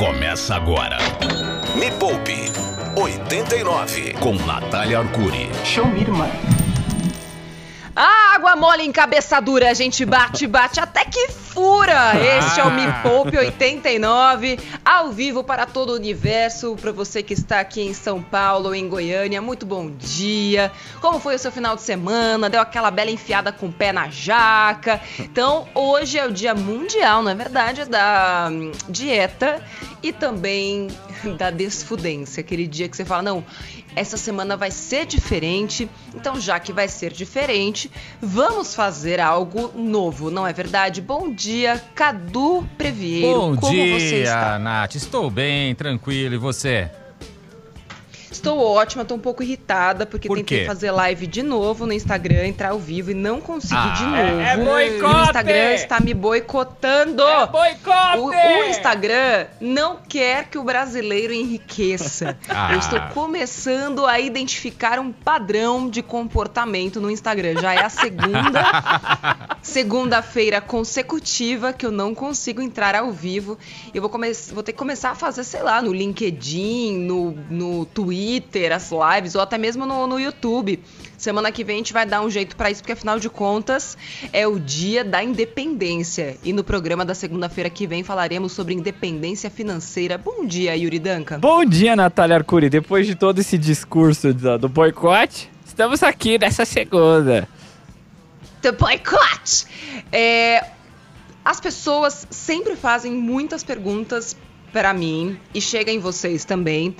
Começa agora. Me Poupe 89 com Natália Arcuri. Show me, mano. Água mole em cabeça dura, a gente bate, bate até que fura. Este é o Me Poupe 89, ao vivo para todo o universo, para você que está aqui em São Paulo, em Goiânia. Muito bom dia. Como foi o seu final de semana? Deu aquela bela enfiada com o pé na jaca? Então, hoje é o Dia Mundial, na é verdade, da hum, dieta e também da desfudência, aquele dia que você fala, não, essa semana vai ser diferente, então já que vai ser diferente, vamos fazer algo novo, não é verdade? Bom dia, Cadu Previeiro. Bom Como dia, você está? Nath. Estou bem, tranquilo. E você? Estou ótima, estou um pouco irritada porque Por tentei quê? fazer live de novo no Instagram, entrar ao vivo e não consegui Ah, de é- novo. é boicote! o Instagram está me boicotando. boicote! O, o Instagram não quer que o brasileiro enriqueça. Ah. Eu estou começando a identificar um padrão de comportamento no Instagram. Já é a segunda segunda-feira consecutiva que eu não consigo entrar ao vivo. Eu vou, vou ter que começar a fazer, sei lá, no LinkedIn, no, no Twitter, as lives, ou até mesmo no, no YouTube. Semana que vem a gente vai dar um jeito pra isso, porque afinal de contas é o dia da independência. E no programa da segunda-feira que vem falaremos sobre independência financeira. Bom dia, Yuri Danca. Bom dia, Natália Arcuri. Depois de todo esse discurso do, do boicote, estamos aqui nessa segunda. The boycott! É, as pessoas sempre fazem muitas perguntas para mim e chega em vocês também.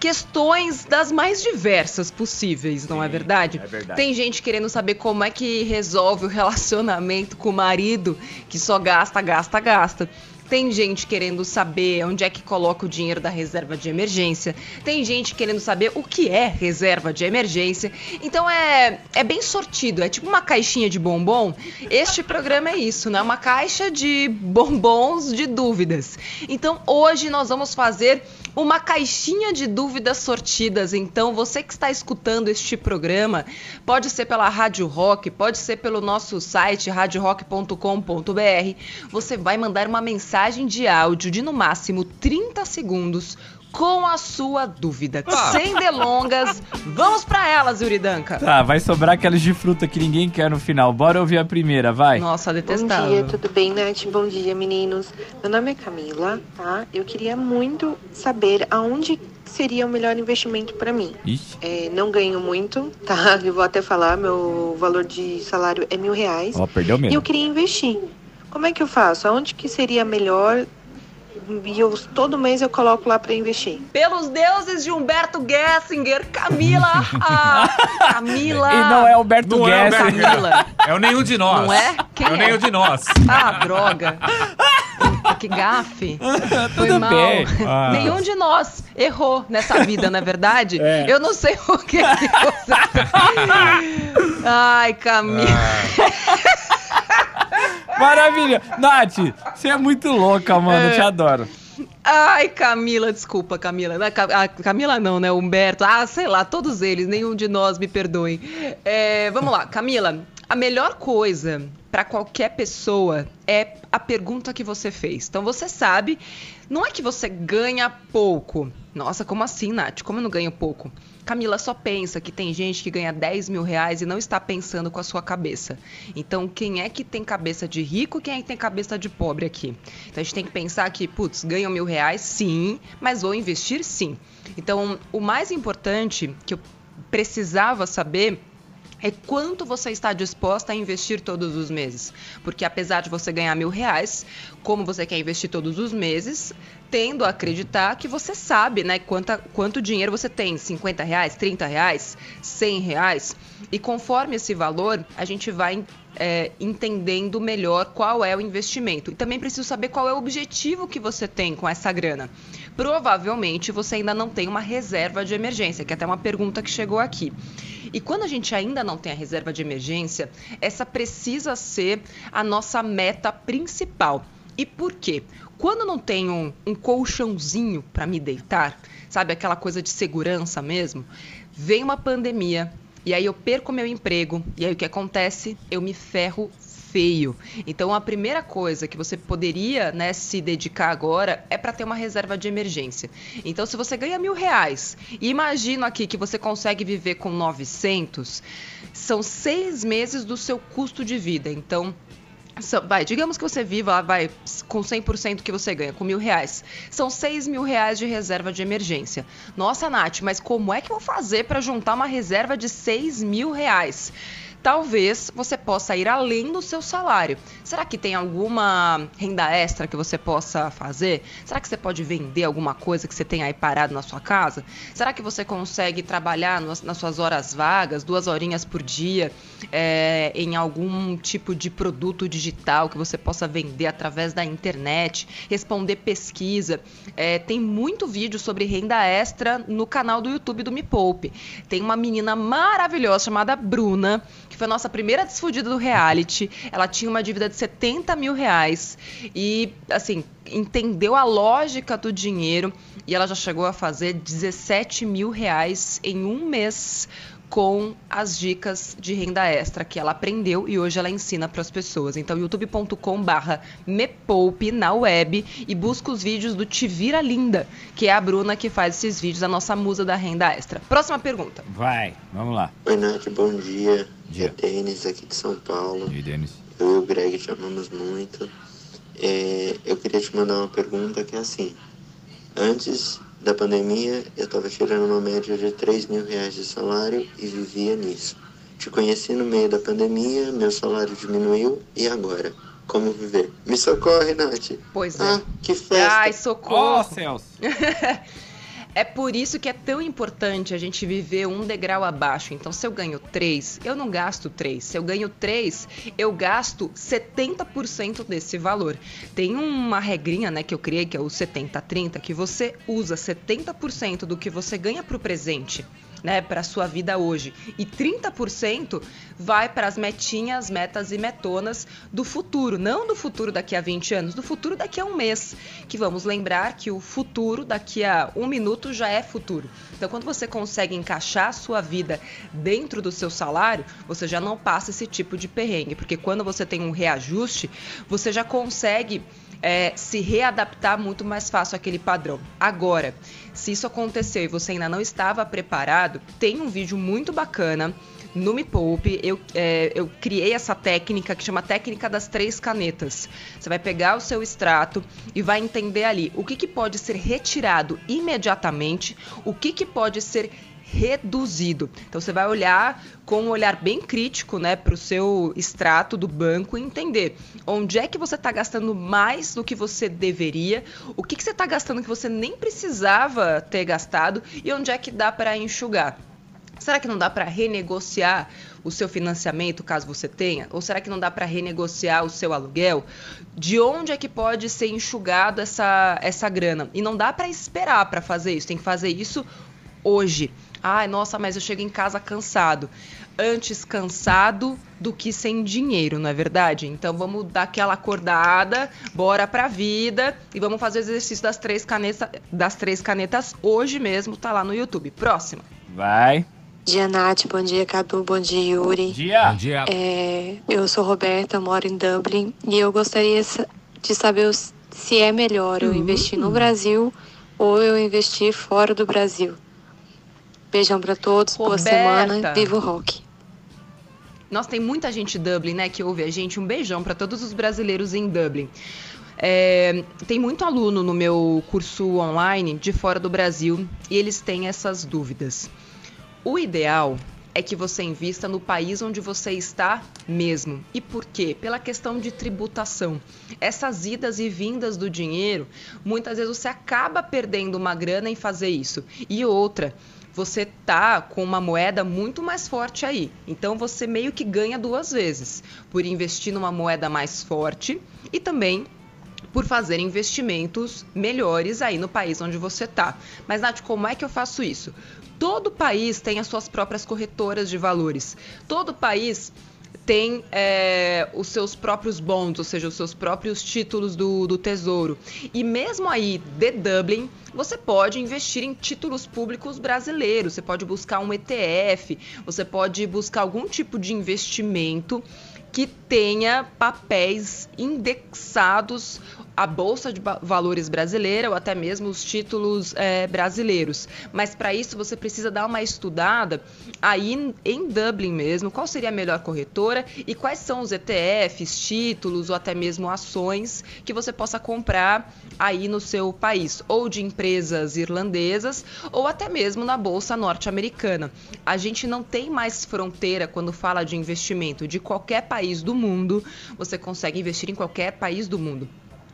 Questões das mais diversas possíveis, não é verdade? é verdade. Tem gente querendo saber como é que resolve o relacionamento com o marido que só gasta, gasta, gasta. Tem gente querendo saber onde é que coloca o dinheiro da reserva de emergência. Tem gente querendo saber o que é reserva de emergência. Então é, é bem sortido, é tipo uma caixinha de bombom. Este programa é isso, né? Uma caixa de bombons de dúvidas. Então hoje nós vamos fazer uma caixinha de dúvidas sortidas. Então você que está escutando este programa, pode ser pela Rádio Rock, pode ser pelo nosso site radiorock.com.br. Você vai mandar uma mensagem de áudio de no máximo 30 segundos com a sua dúvida. Ah. Sem delongas, vamos para elas, Yuri Danca. Tá, vai sobrar aquelas de fruta que ninguém quer no final. Bora ouvir a primeira, vai. Nossa, Bom dia, detestável. tudo bem, Nath? Bom dia, meninos. Meu nome é Camila, tá? Eu queria muito saber aonde seria o melhor investimento para mim. É, não ganho muito, tá? Eu vou até falar, meu valor de salário é mil reais. ó, perdeu E eu mesmo. queria investir. Como é que eu faço? Aonde que seria melhor? E eu, todo mês eu coloco lá para investir. Pelos deuses de Humberto Gessinger, Camila. Ah, Camila. E não é Alberto Não é Guess. Alberto Camila. É o nenhum de nós. Não é? Quem é o é? nenhum de nós. Ah, droga. Que gafe. Foi Tudo mal. bem. Ah. Nenhum de nós errou nessa vida, não é verdade? É. Eu não sei o que, que você. Ai, Camila. Maravilha. Nath, você é muito louca, mano. Eu te adoro. Ai, Camila, desculpa, Camila. Não, Ca- ah, Camila não, né? Humberto. Ah, sei lá, todos eles, nenhum de nós me perdoem. É, vamos lá, Camila. A melhor coisa para qualquer pessoa é a pergunta que você fez. Então você sabe, não é que você ganha pouco. Nossa, como assim, Nath? Como eu não ganho pouco? Camila só pensa que tem gente que ganha 10 mil reais e não está pensando com a sua cabeça. Então, quem é que tem cabeça de rico quem é que tem cabeça de pobre aqui? Então, a gente tem que pensar que, putz, ganham mil reais, sim, mas vou investir sim. Então, o mais importante que eu precisava saber é quanto você está disposta a investir todos os meses. Porque apesar de você ganhar mil reais, como você quer investir todos os meses, tendo a acreditar que você sabe, né, quanta, quanto dinheiro você tem, 50 reais, 30 reais, 100 reais. E conforme esse valor, a gente vai é, entendendo melhor qual é o investimento. E também preciso saber qual é o objetivo que você tem com essa grana. Provavelmente você ainda não tem uma reserva de emergência, que é até uma pergunta que chegou aqui. E quando a gente ainda não tem a reserva de emergência, essa precisa ser a nossa meta principal. E por quê? Quando não tenho um, um colchãozinho para me deitar, sabe aquela coisa de segurança mesmo, vem uma pandemia e aí eu perco meu emprego e aí o que acontece? Eu me ferro feio. Então a primeira coisa que você poderia né, se dedicar agora é para ter uma reserva de emergência. Então se você ganha mil reais e imagino aqui que você consegue viver com 900, são seis meses do seu custo de vida. Então Vai, digamos que você viva vai, com 100% que você ganha, com mil reais. São 6 mil reais de reserva de emergência. Nossa, Nath, mas como é que eu vou fazer para juntar uma reserva de 6 mil reais? Talvez você possa ir além do seu salário. Será que tem alguma renda extra que você possa fazer? Será que você pode vender alguma coisa que você tem aí parado na sua casa? Será que você consegue trabalhar nas suas horas vagas, duas horinhas por dia, é, em algum tipo de produto digital que você possa vender através da internet, responder pesquisa? É, tem muito vídeo sobre renda extra no canal do YouTube do Me Poupe. Tem uma menina maravilhosa chamada Bruna foi a nossa primeira desfudida do reality. Ela tinha uma dívida de 70 mil reais. E, assim, entendeu a lógica do dinheiro. E ela já chegou a fazer 17 mil reais em um mês com as dicas de renda extra que ela aprendeu e hoje ela ensina para as pessoas. Então, youtube.com/barra mepoupe na web e busca os vídeos do Te Vira Linda, que é a Bruna que faz esses vídeos, a nossa musa da renda extra. Próxima pergunta. Vai, vamos lá. Oi, Nath, bom dia. Dia. É Denis aqui de São Paulo. E Denis? Eu e o Greg te amamos muito. É, eu queria te mandar uma pergunta que é assim. Antes da pandemia, eu estava tirando uma média de 3 mil reais de salário e vivia nisso. Te conheci no meio da pandemia, meu salário diminuiu e agora? Como viver? Me socorre, Nath. Pois é. Ah, que festa. Ai, socorro. Ó, Celso. É por isso que é tão importante a gente viver um degrau abaixo. Então, se eu ganho 3, eu não gasto 3. Se eu ganho 3, eu gasto 70% desse valor. Tem uma regrinha, né, que eu criei, que é o 70-30, que você usa 70% do que você ganha para o presente né, para sua vida hoje. E 30% vai para as metinhas, metas e metonas do futuro, não do futuro daqui a 20 anos, do futuro daqui a um mês. Que vamos lembrar que o futuro daqui a um minuto já é futuro. Então, quando você consegue encaixar a sua vida dentro do seu salário, você já não passa esse tipo de perrengue, porque quando você tem um reajuste, você já consegue é, se readaptar muito mais fácil àquele padrão. Agora, se isso aconteceu e você ainda não estava preparado, tem um vídeo muito bacana no Me Poupe, eu, é, eu criei essa técnica que chama técnica das três canetas. Você vai pegar o seu extrato e vai entender ali o que, que pode ser retirado imediatamente, o que, que pode ser reduzido. Então você vai olhar com um olhar bem crítico, né, para o seu extrato do banco e entender onde é que você está gastando mais do que você deveria, o que, que você está gastando que você nem precisava ter gastado e onde é que dá para enxugar. Será que não dá para renegociar o seu financiamento, caso você tenha? Ou será que não dá para renegociar o seu aluguel? De onde é que pode ser enxugado essa, essa grana? E não dá para esperar para fazer isso, tem que fazer isso hoje. Ai, nossa, mas eu chego em casa cansado. Antes cansado do que sem dinheiro, não é verdade? Então vamos dar aquela acordada, bora pra vida e vamos fazer o exercício das três canetas, das três canetas hoje mesmo, tá lá no YouTube. Próxima. Vai. Bom dia, Nath. Bom dia, Cadu. Bom dia, Yuri. Dia. Bom dia. É, eu sou Roberta, moro em Dublin e eu gostaria de saber se é melhor eu investir no Brasil ou eu investir fora do Brasil. Beijão pra todos, boa Roberta. semana, viva o rock. Nossa, tem muita gente em Dublin, né, que ouve a gente. Um beijão para todos os brasileiros em Dublin. É, tem muito aluno no meu curso online de fora do Brasil e eles têm essas dúvidas. O ideal é que você invista no país onde você está mesmo. E por quê? Pela questão de tributação. Essas idas e vindas do dinheiro, muitas vezes você acaba perdendo uma grana em fazer isso. E outra, você tá com uma moeda muito mais forte aí. Então você meio que ganha duas vezes, por investir numa moeda mais forte e também por fazer investimentos melhores aí no país onde você tá. Mas Nath, como é que eu faço isso? Todo país tem as suas próprias corretoras de valores. Todo país tem é, os seus próprios bonds, ou seja, os seus próprios títulos do, do tesouro. E mesmo aí de Dublin, você pode investir em títulos públicos brasileiros, você pode buscar um ETF, você pode buscar algum tipo de investimento que tenha papéis indexados à Bolsa de Valores brasileira ou até mesmo os títulos é, brasileiros. Mas para isso você precisa dar uma estudada aí em Dublin mesmo, qual seria a melhor corretora e quais são os ETFs, títulos ou até mesmo ações que você possa comprar aí no seu país, ou de empresas irlandesas ou até mesmo na Bolsa norte-americana. A gente não tem mais fronteira quando fala de investimento de qualquer país do mundo, você consegue investir em qualquer país do mundo.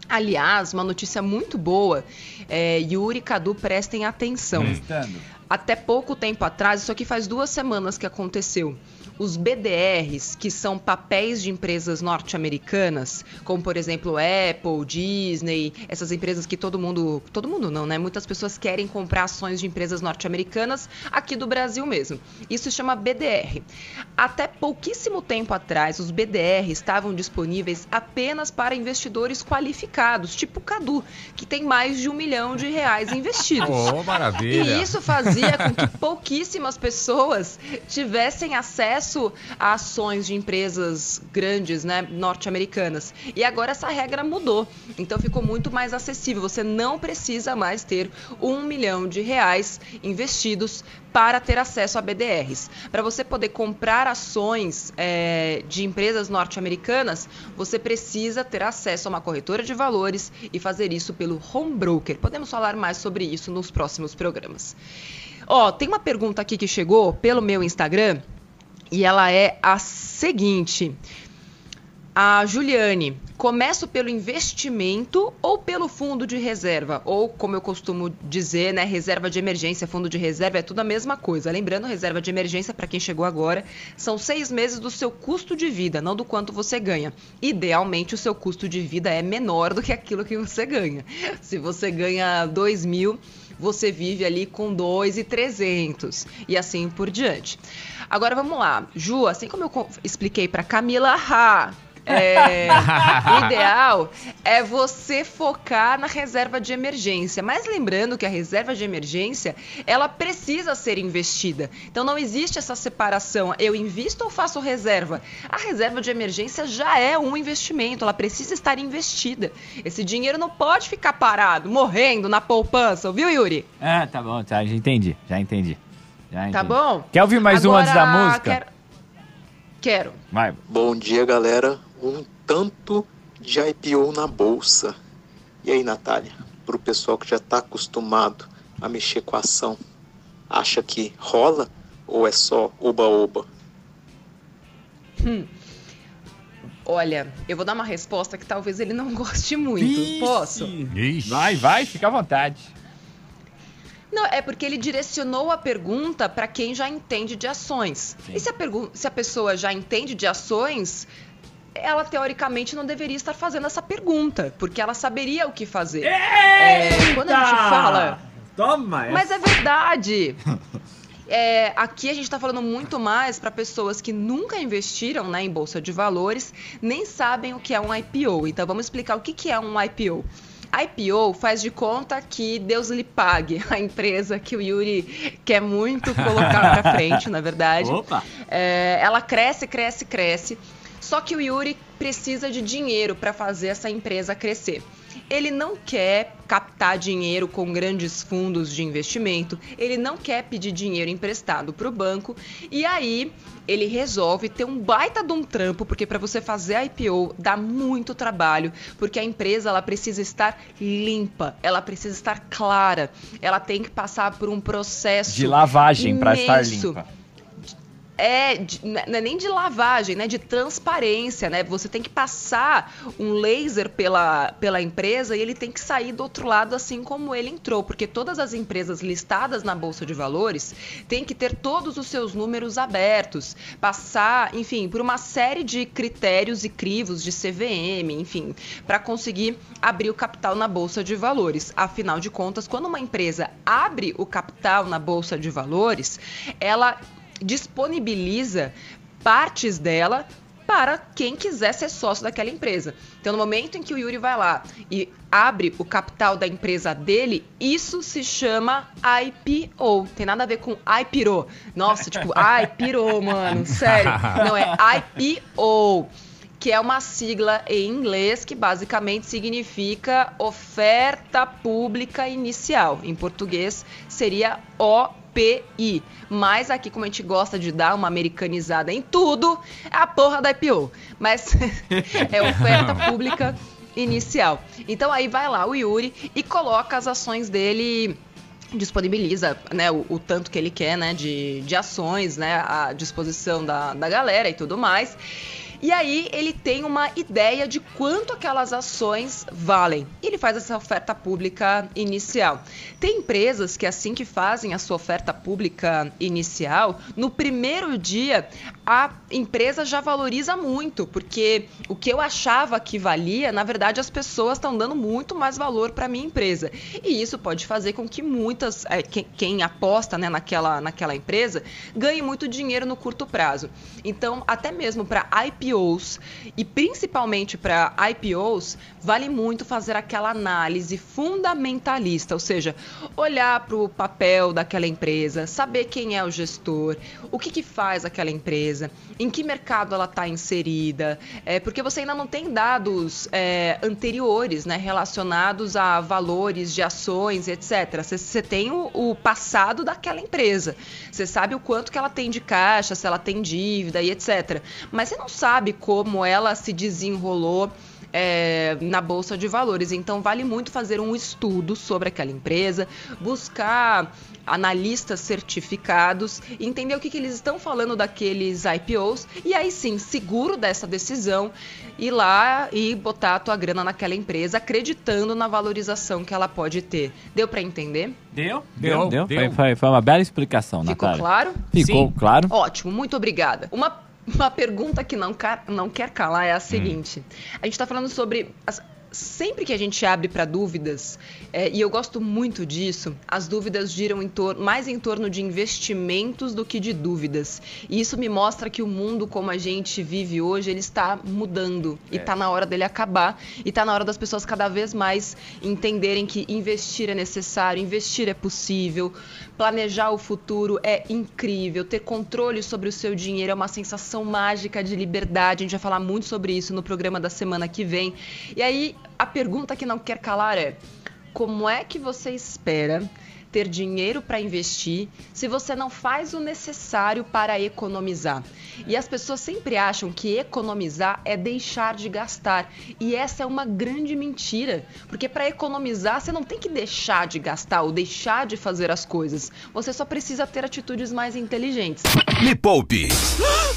Aliás, uma notícia muito boa, é, Yuri e Cadu, prestem atenção. Hum. Até pouco tempo atrás, isso aqui faz duas semanas que aconteceu os BDRs, que são papéis de empresas norte-americanas, como por exemplo Apple, Disney, essas empresas que todo mundo, todo mundo não, né? Muitas pessoas querem comprar ações de empresas norte-americanas aqui do Brasil mesmo. Isso se chama BDR. Até pouquíssimo tempo atrás, os BDR estavam disponíveis apenas para investidores qualificados, tipo Cadu, que tem mais de um milhão de reais investidos. Oh, maravilha! E isso fazia com que pouquíssimas pessoas tivessem acesso acesso a ações de empresas grandes, né, norte-americanas. E agora essa regra mudou. Então ficou muito mais acessível. Você não precisa mais ter um milhão de reais investidos para ter acesso a BDRs. Para você poder comprar ações é, de empresas norte-americanas, você precisa ter acesso a uma corretora de valores e fazer isso pelo home broker. Podemos falar mais sobre isso nos próximos programas. Ó, tem uma pergunta aqui que chegou pelo meu Instagram e ela é a seguinte. A Juliane, começo pelo investimento ou pelo fundo de reserva? Ou, como eu costumo dizer, né, reserva de emergência, fundo de reserva, é tudo a mesma coisa. Lembrando, reserva de emergência, para quem chegou agora, são seis meses do seu custo de vida, não do quanto você ganha. Idealmente, o seu custo de vida é menor do que aquilo que você ganha. Se você ganha dois mil, você vive ali com dois e trezentos e assim por diante. Agora vamos lá. Ju, assim como eu expliquei para Camila Ha, é, o ideal é você focar na reserva de emergência. Mas lembrando que a reserva de emergência, ela precisa ser investida. Então não existe essa separação. Eu invisto ou faço reserva? A reserva de emergência já é um investimento, ela precisa estar investida. Esse dinheiro não pode ficar parado, morrendo na poupança, viu, Yuri? Ah, tá bom, tá, já entendi, já entendi. Já tá bom? Quer ouvir mais Agora, um antes da música? Quero. quero. Vai. Bom dia, galera. Um tanto de IPO na bolsa. E aí, Natália? Para o pessoal que já está acostumado a mexer com a ação, acha que rola ou é só oba-oba? Hum. Olha, eu vou dar uma resposta que talvez ele não goste muito. Ixi. Posso? Ixi. Vai, vai, fica à vontade. Não, é porque ele direcionou a pergunta para quem já entende de ações. Sim. E se a, se a pessoa já entende de ações, ela teoricamente não deveria estar fazendo essa pergunta, porque ela saberia o que fazer. É, quando a gente fala. Toma! Mas é verdade. É, aqui a gente está falando muito mais para pessoas que nunca investiram né, em bolsa de valores, nem sabem o que é um IPO. Então vamos explicar o que, que é um IPO. IPO faz de conta que Deus lhe pague a empresa que o Yuri quer muito colocar para frente, na verdade. Opa. É, ela cresce, cresce, cresce. Só que o Yuri precisa de dinheiro para fazer essa empresa crescer. Ele não quer captar dinheiro com grandes fundos de investimento, ele não quer pedir dinheiro emprestado para o banco. E aí ele resolve ter um baita de um trampo, porque para você fazer a IPO dá muito trabalho, porque a empresa ela precisa estar limpa, ela precisa estar clara, ela tem que passar por um processo de lavagem para estar limpa é, né, não é nem de lavagem, né? De transparência, né? Você tem que passar um laser pela, pela empresa e ele tem que sair do outro lado assim como ele entrou, porque todas as empresas listadas na bolsa de valores têm que ter todos os seus números abertos, passar, enfim, por uma série de critérios e crivos de CVM, enfim, para conseguir abrir o capital na bolsa de valores. Afinal de contas, quando uma empresa abre o capital na bolsa de valores, ela disponibiliza partes dela para quem quiser ser sócio daquela empresa. Então, no momento em que o Yuri vai lá e abre o capital da empresa dele, isso se chama IPO. Tem nada a ver com IPO. Nossa, tipo, ai, pirou, mano, sério. Não, é IPO. que é uma sigla em inglês que basicamente significa oferta pública inicial. Em português seria OPI. Mas aqui, como a gente gosta de dar uma americanizada em tudo, é a porra da IPO. Mas é oferta pública inicial. Então aí vai lá o Yuri e coloca as ações dele disponibiliza né, o, o, tanto que ele quer né, de, de ações né, à disposição da, da galera e tudo mais. E aí ele tem uma ideia de quanto aquelas ações valem. E ele faz essa oferta pública inicial. Tem empresas que assim que fazem a sua oferta pública inicial, no primeiro dia a empresa já valoriza muito, porque o que eu achava que valia, na verdade as pessoas estão dando muito mais valor para minha empresa. E isso pode fazer com que muitas, é, quem, quem, aposta né, naquela, naquela empresa, ganhe muito dinheiro no curto prazo. Então, até mesmo para IPO IPOs e principalmente para IPOs, vale muito fazer aquela análise fundamentalista, ou seja, olhar para o papel daquela empresa, saber quem é o gestor, o que, que faz aquela empresa, em que mercado ela está inserida, é, porque você ainda não tem dados é, anteriores né, relacionados a valores de ações, etc. Você, tem o, o passado daquela empresa, você sabe o quanto que ela tem de caixa, se ela tem dívida e etc. Mas você não sabe sabe como ela se desenrolou é, na bolsa de valores. Então vale muito fazer um estudo sobre aquela empresa, buscar analistas certificados, entender o que, que eles estão falando daqueles IPOs e aí sim, seguro dessa decisão, ir lá e botar a tua grana naquela empresa, acreditando na valorização que ela pode ter. Deu para entender? Deu? Deu, deu. deu. Foi, foi, foi, uma bela explicação, Ficou Natália. claro? Ficou Sim. claro. Ótimo, muito obrigada. Uma uma pergunta que não, não quer calar é a seguinte: hum. a gente está falando sobre as, sempre que a gente abre para dúvidas, é, e eu gosto muito disso, as dúvidas giram em mais em torno de investimentos do que de dúvidas. E isso me mostra que o mundo como a gente vive hoje, ele está mudando. É. E está na hora dele acabar. E está na hora das pessoas cada vez mais entenderem que investir é necessário, investir é possível, planejar o futuro é incrível, ter controle sobre o seu dinheiro é uma sensação mágica de liberdade. A gente vai falar muito sobre isso no programa da semana que vem. E aí, a pergunta que não quer calar é: como é que você espera ter dinheiro para investir se você não faz o necessário para economizar. E as pessoas sempre acham que economizar é deixar de gastar. E essa é uma grande mentira, porque para economizar você não tem que deixar de gastar ou deixar de fazer as coisas. Você só precisa ter atitudes mais inteligentes. Me Poupe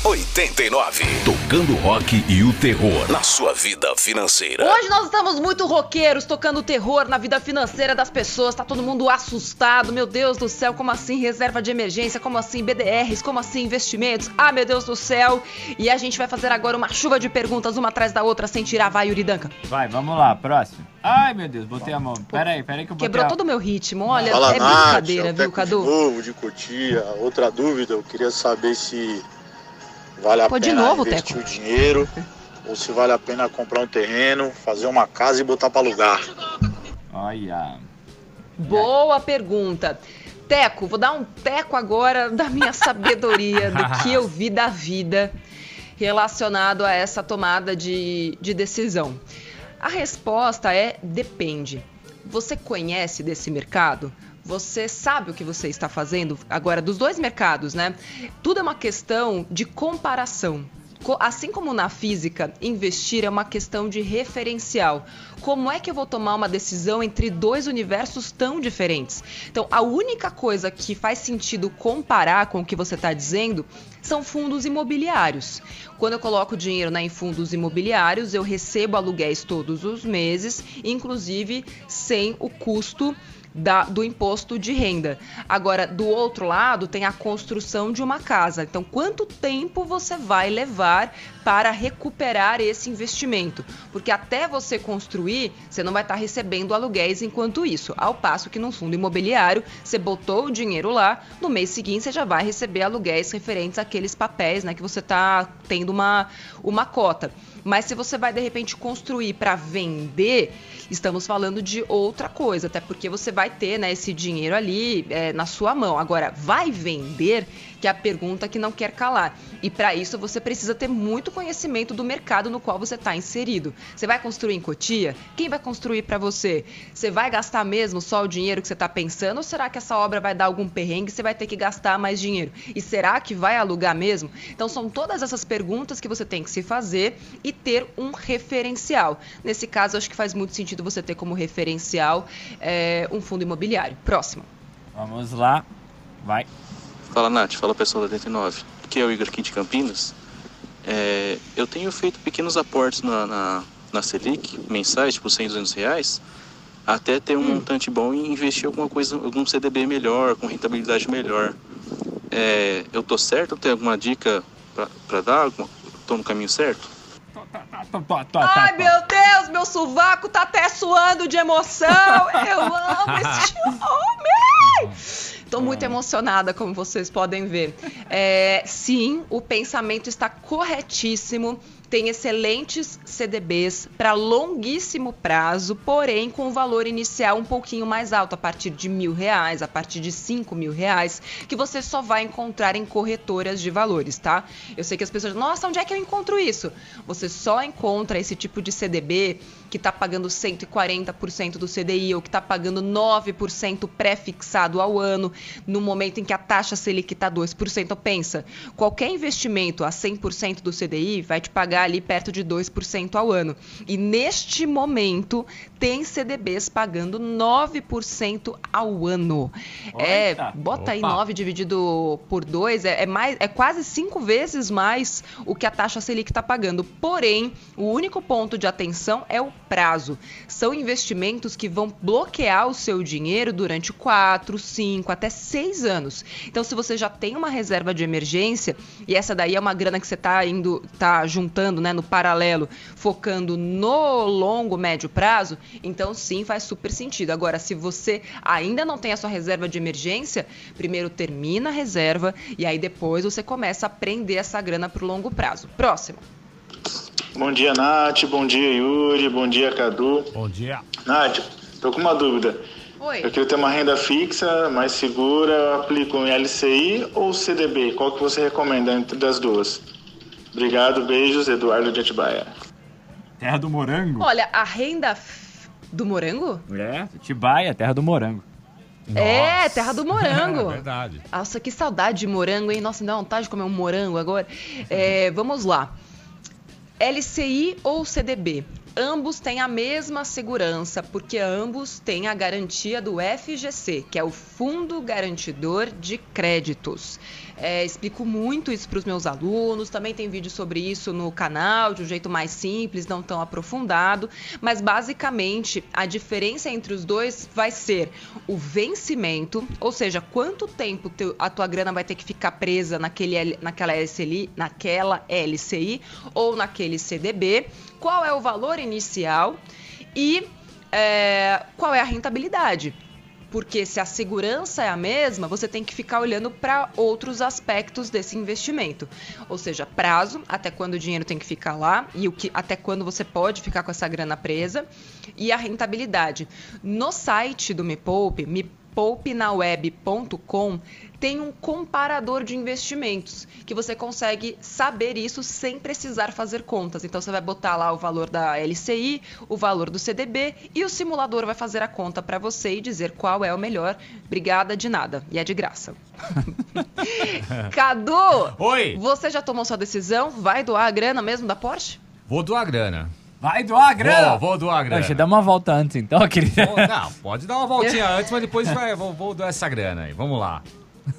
89. Tocando rock e o terror na sua vida financeira. Hoje nós estamos muito roqueiros tocando terror na vida financeira das pessoas. Tá todo mundo assustado meu Deus do céu, como assim reserva de emergência? Como assim BDRs? Como assim investimentos? Ah, meu Deus do céu! E a gente vai fazer agora uma chuva de perguntas, uma atrás da outra, sem tirar. Vai, Yuridanka. Vai, vamos lá, próximo. Ai, meu Deus, botei a mão. Pera aí, pera aí que eu botei Quebrou a... todo o meu ritmo. Olha, Fala, é Nath, brincadeira, é o viu, Cadu? De novo, de Cotia. Outra dúvida, eu queria saber se vale a Pô, de pena novo, investir Teco. o dinheiro ou se vale a pena comprar um terreno, fazer uma casa e botar para alugar. Olha. Boa pergunta. Teco, vou dar um teco agora da minha sabedoria, do que eu vi da vida relacionado a essa tomada de, de decisão. A resposta é depende. Você conhece desse mercado? Você sabe o que você está fazendo? Agora, dos dois mercados, né? Tudo é uma questão de comparação. Assim como na física, investir é uma questão de referencial. Como é que eu vou tomar uma decisão entre dois universos tão diferentes? Então, a única coisa que faz sentido comparar com o que você está dizendo são fundos imobiliários. Quando eu coloco dinheiro né, em fundos imobiliários, eu recebo aluguéis todos os meses, inclusive sem o custo da, do imposto de renda. Agora, do outro lado, tem a construção de uma casa. Então, quanto tempo você vai levar para recuperar esse investimento? Porque até você construir, você não vai estar recebendo aluguéis enquanto isso. Ao passo que num fundo imobiliário, você botou o dinheiro lá, no mês seguinte você já vai receber aluguéis referentes àqueles papéis, né, que você está tendo uma, uma cota. Mas se você vai de repente construir para vender, estamos falando de outra coisa, até porque você vai vai ter né, esse dinheiro ali é, na sua mão. Agora, vai vender? Que é a pergunta que não quer calar. E para isso você precisa ter muito conhecimento do mercado no qual você está inserido. Você vai construir em Cotia? Quem vai construir para você? Você vai gastar mesmo só o dinheiro que você está pensando? Ou será que essa obra vai dar algum perrengue você vai ter que gastar mais dinheiro? E será que vai alugar mesmo? Então são todas essas perguntas que você tem que se fazer e ter um referencial. Nesse caso, acho que faz muito sentido você ter como referencial é, um fundo imobiliário. Próximo. Vamos lá. Vai. Fala Nath, fala pessoal da 89. Aqui é o Igor aqui de Campinas. É, eu tenho feito pequenos aportes na, na, na Selic, mensais, tipo 100, 200 reais, até ter um montante bom e investir alguma coisa, algum CDB melhor, com rentabilidade melhor. É, eu tô certo? Tem alguma dica para dar? Tô no caminho certo? Ai, meu Deus, meu sovaco tá até suando de emoção. Eu amo este homem. Tô muito emocionada, como vocês podem ver. É, sim, o pensamento está corretíssimo. Tem excelentes CDBs para longuíssimo prazo, porém com o valor inicial um pouquinho mais alto, a partir de mil reais, a partir de cinco mil reais, que você só vai encontrar em corretoras de valores, tá? Eu sei que as pessoas, nossa, onde é que eu encontro isso? Você só encontra esse tipo de CDB que está pagando 140% do CDI ou que está pagando 9% pré-fixado ao ano, no momento em que a taxa Selic está 2%. Pensa, qualquer investimento a 100% do CDI vai te pagar ali perto de 2% ao ano. E neste momento tem CDBs pagando 9% ao ano. É, bota aí Opa. 9 dividido por 2, é, é, mais, é quase cinco vezes mais o que a taxa Selic está pagando. Porém, o único ponto de atenção é o prazo. São investimentos que vão bloquear o seu dinheiro durante 4, 5, até 6 anos. Então, se você já tem uma reserva de emergência, e essa daí é uma grana que você está indo, tá juntando né, no paralelo, focando no longo, médio prazo, então sim faz super sentido. Agora, se você ainda não tem a sua reserva de emergência, primeiro termina a reserva e aí depois você começa a prender essa grana para o longo prazo. Próximo. Bom dia, Nath. Bom dia, Yuri. Bom dia, Cadu. Bom dia. Nath, tô com uma dúvida. Oi. Eu queria ter uma renda fixa, mais segura. Eu aplico em LCI ou CDB? Qual que você recomenda entre das duas? Obrigado, beijos. Eduardo de Atibaia. Terra do morango. Olha, a renda f- do morango? É, Tibaia, terra do morango. É, Nossa. terra do morango. É verdade. Nossa, que saudade de morango, hein? Nossa, me dá vontade de comer um morango agora. É, vamos lá. LCI ou CDB? Ambos têm a mesma segurança, porque ambos têm a garantia do FGC, que é o Fundo Garantidor de Créditos. É, explico muito isso para os meus alunos, também tem vídeo sobre isso no canal, de um jeito mais simples, não tão aprofundado, mas basicamente a diferença entre os dois vai ser o vencimento, ou seja, quanto tempo teu- a tua grana vai ter que ficar presa naquele, naquela, LCI, naquela LCI ou naquele CDB, qual é o valor inicial e é, qual é a rentabilidade. Porque se a segurança é a mesma, você tem que ficar olhando para outros aspectos desse investimento. Ou seja, prazo, até quando o dinheiro tem que ficar lá e o que até quando você pode ficar com essa grana presa e a rentabilidade. No site do Me Poupe, mepoupinaweb.com, tem um comparador de investimentos que você consegue saber isso sem precisar fazer contas. Então você vai botar lá o valor da LCI, o valor do CDB e o simulador vai fazer a conta para você e dizer qual é o melhor. Obrigada de nada. E é de graça. Cadu, Oi. você já tomou sua decisão? Vai doar a grana mesmo da Porsche? Vou doar grana. Vai doar a grana! Vou, vou doar grana. Deixa eu dar uma volta antes então, querida. Vou- não, pode dar uma voltinha antes, mas depois vai, vou, vou doar essa grana aí. Vamos lá.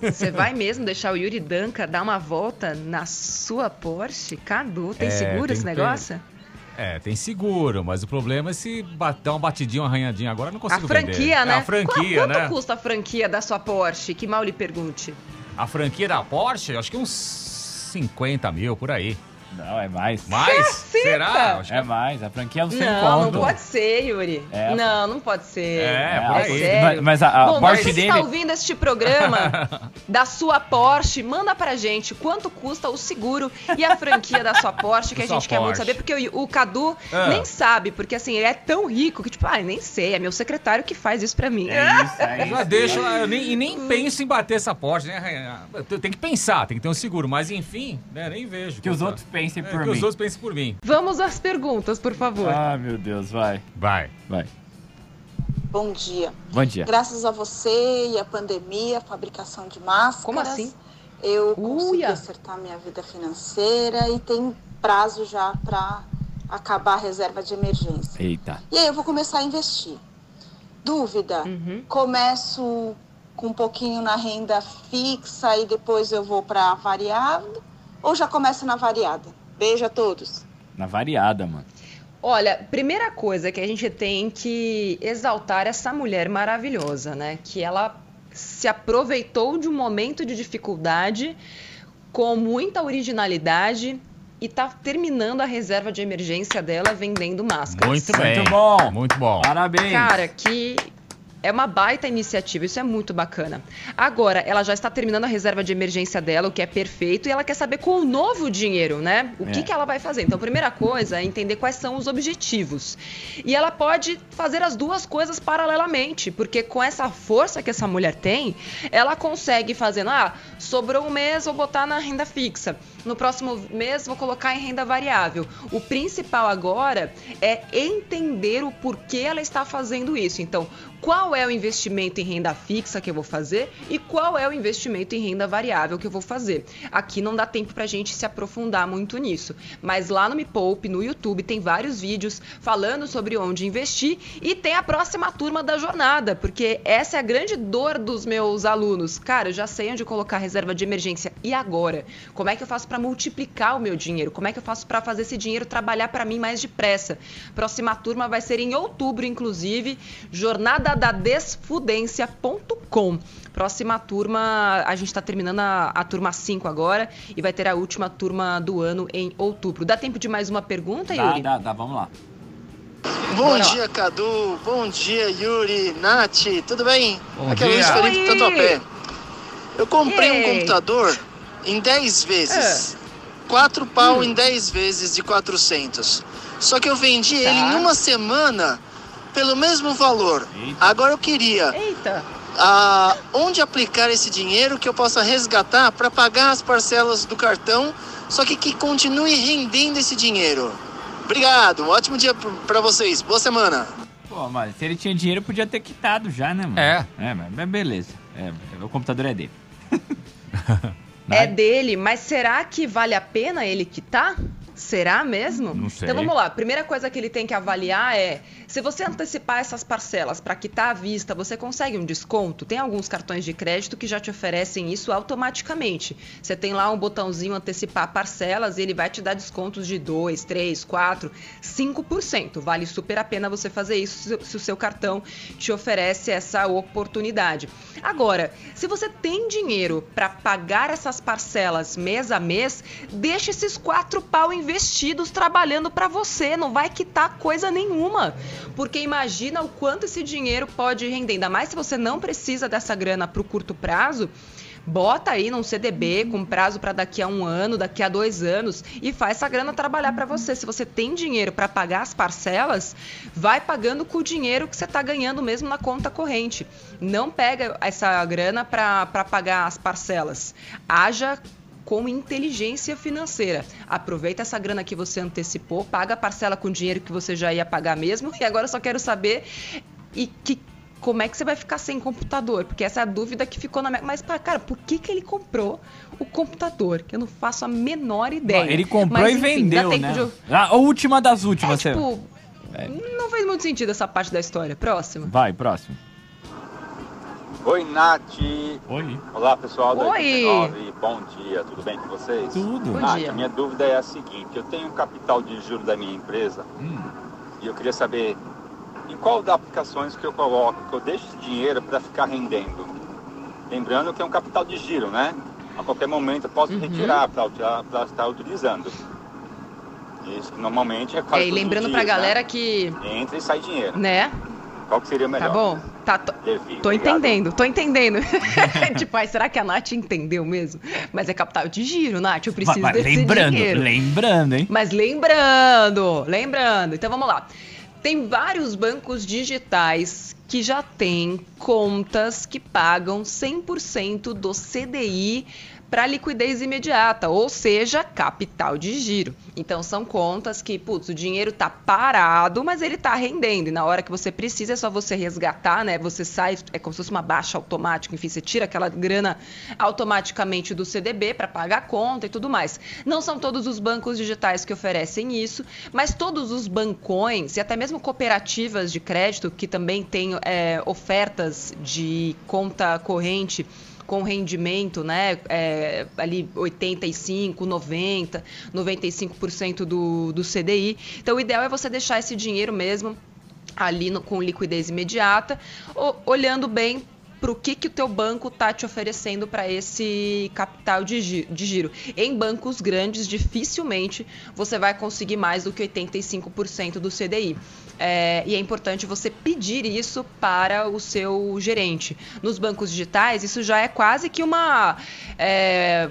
Você vai mesmo deixar o Yuri Danca dar uma volta na sua Porsche? Cadu, tem É, seguro tem esse ter. negócio? É, tem seguro, mas o problema é se dar uma batidinha, uma arranhadinha agora, eu não A consigo franquia, vender. né? É, a franquia, Quanto né? custa a franquia da sua Porsche? Que mal lhe pergunte. A franquia da Porsche, acho que uns 50 mil por aí. Não, é mais. Mais? Caceta! Será? Acho que É mais. A franquia é um sem Não, conto. não pode ser, Yuri. É, não, não pode ser. É, por a- aí. sério. Mas, mas a, a Bom, Porsche você dele... está ouvindo este programa da sua Porsche, manda pra gente quanto custa o seguro e a franquia da sua Porsche, que a gente quer muito saber, porque o, o Cadu Ah. nem sabe, porque assim, ele é tão rico que, tipo, ah, nem sei, é meu secretário que faz isso pra mim. É isso, é isso. Já deixa, eu nem, e nem penso em bater essa Porsche, né? Rainha? Tem que pensar, tem que ter um seguro, mas enfim, né, nem vejo. Que os outros pensem É, por que mim. os outros pensem por mim. Vamos às perguntas, por favor. Ah, meu Deus, vai. Vai. Vai. Bom dia. Bom dia. Graças a você e a pandemia, a fabricação de máscaras. Como assim? Eu consegui Uia. acertar minha vida financeira e tem prazo já para acabar a reserva de emergência. Eita. E aí eu vou começar a investir. Dúvida: Uhum. começo com um pouquinho na renda fixa e depois eu vou para variável ou já começo na variada? Beijo a todos. Na variada, mano. Olha, primeira coisa que a gente tem que exaltar essa mulher maravilhosa, né? Que ela se aproveitou de um momento de dificuldade com muita originalidade e tá terminando a reserva de emergência dela vendendo máscaras. Muito bem. Muito bom. Muito bom. Parabéns. Cara, que é uma baita iniciativa, isso é muito bacana. Agora, ela já está terminando a reserva de emergência dela, o que é perfeito, e ela quer saber com o novo dinheiro, né? O que, É. que ela vai fazer. Então, a primeira coisa é entender quais são os objetivos. E ela pode fazer as duas coisas paralelamente, porque com essa força que essa mulher tem, ela consegue fazendo, ah, sobrou um mês, vou botar na renda fixa. No próximo mês, vou colocar em renda variável. O principal agora é entender o porquê ela está fazendo isso. Então, qual é o investimento em renda fixa que eu vou fazer e qual é o investimento em renda variável que eu vou fazer. Aqui não dá tempo pra gente se aprofundar muito nisso, mas lá no Me Poupe, no YouTube, tem vários vídeos falando sobre onde investir e tem a próxima turma da jornada, porque essa é a grande dor dos meus alunos. Cara, eu já sei onde colocar reserva de emergência e agora? Como é que eu faço para multiplicar o meu dinheiro? Como é que eu faço para fazer esse dinheiro trabalhar para mim mais depressa? Próxima turma vai ser em outubro, inclusive, jornadadadesfudência.com. Próxima turma, a gente está terminando a, a turma 5 agora e vai ter a última turma do ano em outubro. Dá tempo de mais uma pergunta, Dá, Yuri? dá, dá, vamos lá. Bom Bora lá. dia, Cadu. Bom dia, Yuri, Nath. Tudo bem? Bom Aqui é dia. Luiz Felipe. Tatuapé. Eu comprei Ei. um computador em 10 vezes. 4 pau em 10 vezes de 400. Só que eu vendi ele em uma semana pelo mesmo valor. Agora eu queria Eita! ah, onde aplicar esse dinheiro que eu possa resgatar para pagar as parcelas do cartão, só que que continue rendendo esse dinheiro. Obrigado, um ótimo dia para vocês. Boa semana. Pô, mas se ele tinha dinheiro, podia ter quitado já, né, mano? É. É, mas mas beleza. É, o computador é dele. É dele, mas será que vale a pena ele quitar? Será mesmo? Não sei. Então vamos lá. Primeira coisa que ele tem que avaliar é se você antecipar essas parcelas para quitar à vista, você consegue um desconto? Tem alguns cartões de crédito que já te oferecem isso automaticamente. Você tem lá um botãozinho antecipar parcelas e ele vai te dar descontos de 2, 3, 4, 5%. Vale super a pena você fazer isso se- o seu cartão te oferece essa oportunidade. Agora, se você tem dinheiro para pagar essas parcelas mês a mês, deixa esses quatro pau investidos trabalhando para você, não vai quitar coisa nenhuma. Porque imagina o quanto esse dinheiro pode render, ainda mais se você não precisa dessa grana para o curto prazo. Bota aí num CDB com prazo para daqui a um ano, daqui a dois anos e faz essa grana trabalhar para você. Se você tem dinheiro para pagar as parcelas, vai pagando com o dinheiro que você está ganhando mesmo na conta corrente. Não pega essa grana para pagar as parcelas. Haja com inteligência financeira. Aproveita essa grana que você antecipou, paga a parcela com dinheiro que você já ia pagar mesmo. E agora eu só quero saber e que como é que você vai ficar sem computador? Porque essa é a dúvida que ficou na minha. Mas, cara, por que, que ele comprou o computador? Que eu não faço a menor ideia. Ele comprou Mas, e enfim, dá vendeu, né? de A última das últimas. É, tipo, não fez muito sentido essa parte da história. Próximo. Vai, próximo. Oi, Nath. Oi. Olá, pessoal do Oi. 89. Bom dia, tudo bem com vocês? Tudo. Bom Nath, dia. a minha dúvida é a seguinte: eu tenho um capital de juros da minha empresa Hum. e eu queria saber em qual das aplicações que eu coloco, que eu deixo esse dinheiro para ficar rendendo. Lembrando que é um capital de giro, né? A qualquer momento eu posso Uhum. retirar para estar utilizando. Isso, normalmente é É, quase e lembrando os pra dias, galera né? que. Entra e sai dinheiro. Né? Qual que seria o melhor? Tá bom? Tá, tô, tô entendendo, tô entendendo. tipo, ai, será que a Nath entendeu mesmo? Mas é capital de giro, Nath, eu preciso Mas- mas desse lembrando, dinheiro. lembrando, hein? Mas lembrando, lembrando. Então vamos lá. Tem vários bancos digitais que já têm contas que pagam 100% do CDI para liquidez imediata, ou seja, capital de giro. Então são contas que, putz, o dinheiro tá parado, mas ele tá rendendo. E na hora que você precisa é só você resgatar, né? Você sai, é como se fosse uma baixa automática, enfim, você tira aquela grana automaticamente do CDB para pagar a conta e tudo mais. Não são todos os bancos digitais que oferecem isso, mas todos os bancões e até mesmo cooperativas de crédito que também têm é, ofertas de conta corrente com rendimento, né, é, ali 85, 90, 95% do, do CDI. Então, o ideal é você deixar esse dinheiro mesmo ali no- com liquidez imediata, o- olhando bem para o que, que o teu banco está te oferecendo para esse capital de gi- de giro. Em bancos grandes, dificilmente você vai conseguir mais do que 85% do CDI. É, e é importante você pedir isso para o seu gerente. Nos bancos digitais, isso já é quase que uma. é,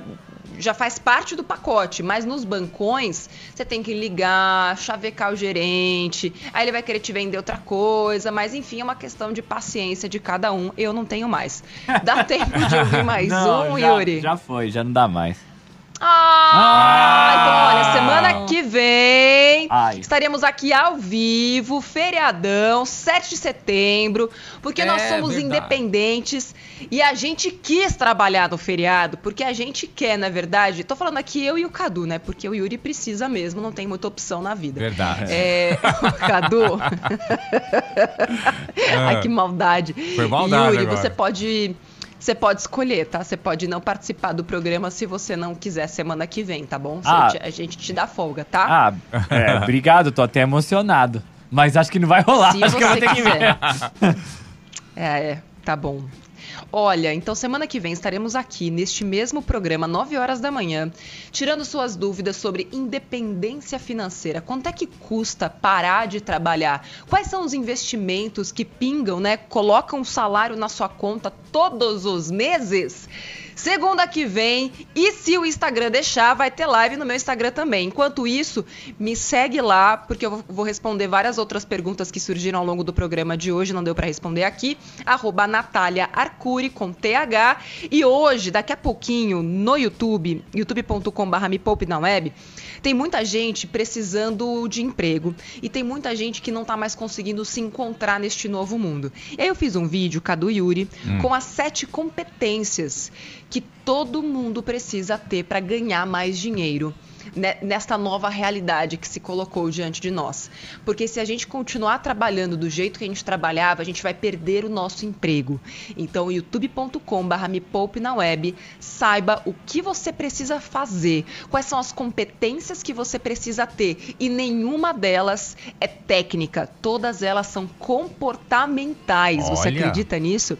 já faz parte do pacote, mas nos bancões você tem que ligar, chavecar o gerente, aí ele vai querer te vender outra coisa, mas enfim, é uma questão de paciência de cada um. Eu não tenho mais. Dá tempo de ouvir mais Não, um, já, Yuri? Já foi, já não dá mais. Ah, então olha, semana que vem Ai. estaremos aqui ao vivo, feriadão, 7 de setembro, porque nós É, somos verdade. independentes e a gente quis trabalhar no feriado, porque a gente quer, na verdade. Tô falando aqui eu e o Cadu, né? Porque o Yuri precisa mesmo, não tem muita opção na vida. Verdade. É, o Cadu. Ai, que maldade. Foi maldade Yuri, agora. você pode. Você pode escolher, tá? Você pode não participar do programa se você não quiser semana que vem, tá bom? Ah. A gente te dá folga, tá? Ah, é, obrigado, tô até emocionado. Mas acho que não vai rolar. Se acho que eu vou ter que ver. quiser. É, é, tá bom. Olha, então semana que vem estaremos aqui neste mesmo programa, 9 horas da manhã, tirando suas dúvidas sobre independência financeira. Quanto é que custa parar de trabalhar? Quais são os investimentos que pingam, né? Colocam um salário na sua conta todos os meses? Segunda que vem, e se o Instagram deixar, vai ter live no meu Instagram também. Enquanto isso, me segue lá, porque eu vou- responder várias outras perguntas que surgiram ao longo do programa de hoje, não deu pra responder aqui. Arroba Natália Arcuri com TH. E hoje, daqui a pouquinho, no YouTube, youtube.com.br me poupe na web, tem muita gente precisando de emprego e tem muita gente que não tá mais conseguindo se encontrar neste novo mundo. E aí eu fiz um vídeo, Cadu Yuri, Hum. com as sete competências que todo mundo precisa ter para ganhar mais dinheiro né, nesta nova realidade que se colocou diante de nós. Porque se a gente continuar trabalhando do jeito que a gente trabalhava, a gente vai perder o nosso emprego. Então, youtube.com/barra me poupe na web, saiba o que você precisa fazer, quais são as competências que você precisa ter e nenhuma delas é técnica, todas elas são comportamentais. Você Olha. acredita nisso?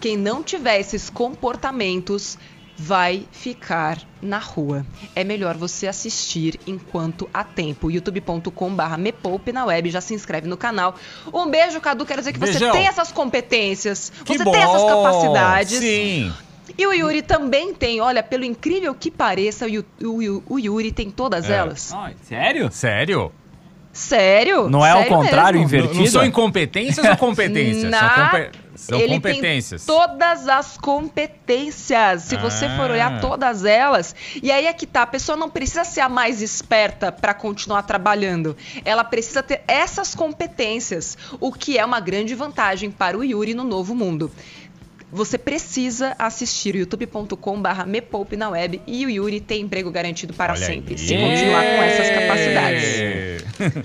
Quem não tiver esses comportamentos vai ficar na rua. É melhor você assistir enquanto há tempo. youtube.com/barra me poupe na web, já se inscreve no canal. Um beijo, Cadu. Quero dizer que você Beijão. tem essas competências, Que você bom. tem essas capacidades. Sim. E o Yuri também tem, olha, pelo incrível que pareça, o, o o Yuri tem todas É. elas. Sério? Sério? Sério? Não é ao Sério contrário, mesmo. invertido? Não, não são incompetências ou competências? Na- São, compe- são Ele competências. tem todas as competências. Se você for Ah. olhar todas elas, e aí é que tá, a pessoa não precisa ser a mais esperta para continuar trabalhando. Ela precisa ter essas competências, o que é uma grande vantagem para o Yuri no novo mundo. Você precisa assistir youtube.com/barra me poupe na web e o Yuri tem emprego garantido para Olha sempre, aí. se continuar com essas capacidades.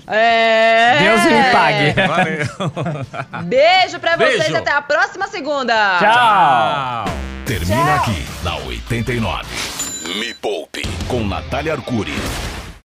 É. Deus me pague. Valeu. Beijo pra vocês Beijo. até a próxima segunda. Tchau. Termina aqui na 89. Me Poupe com Natália Arcuri.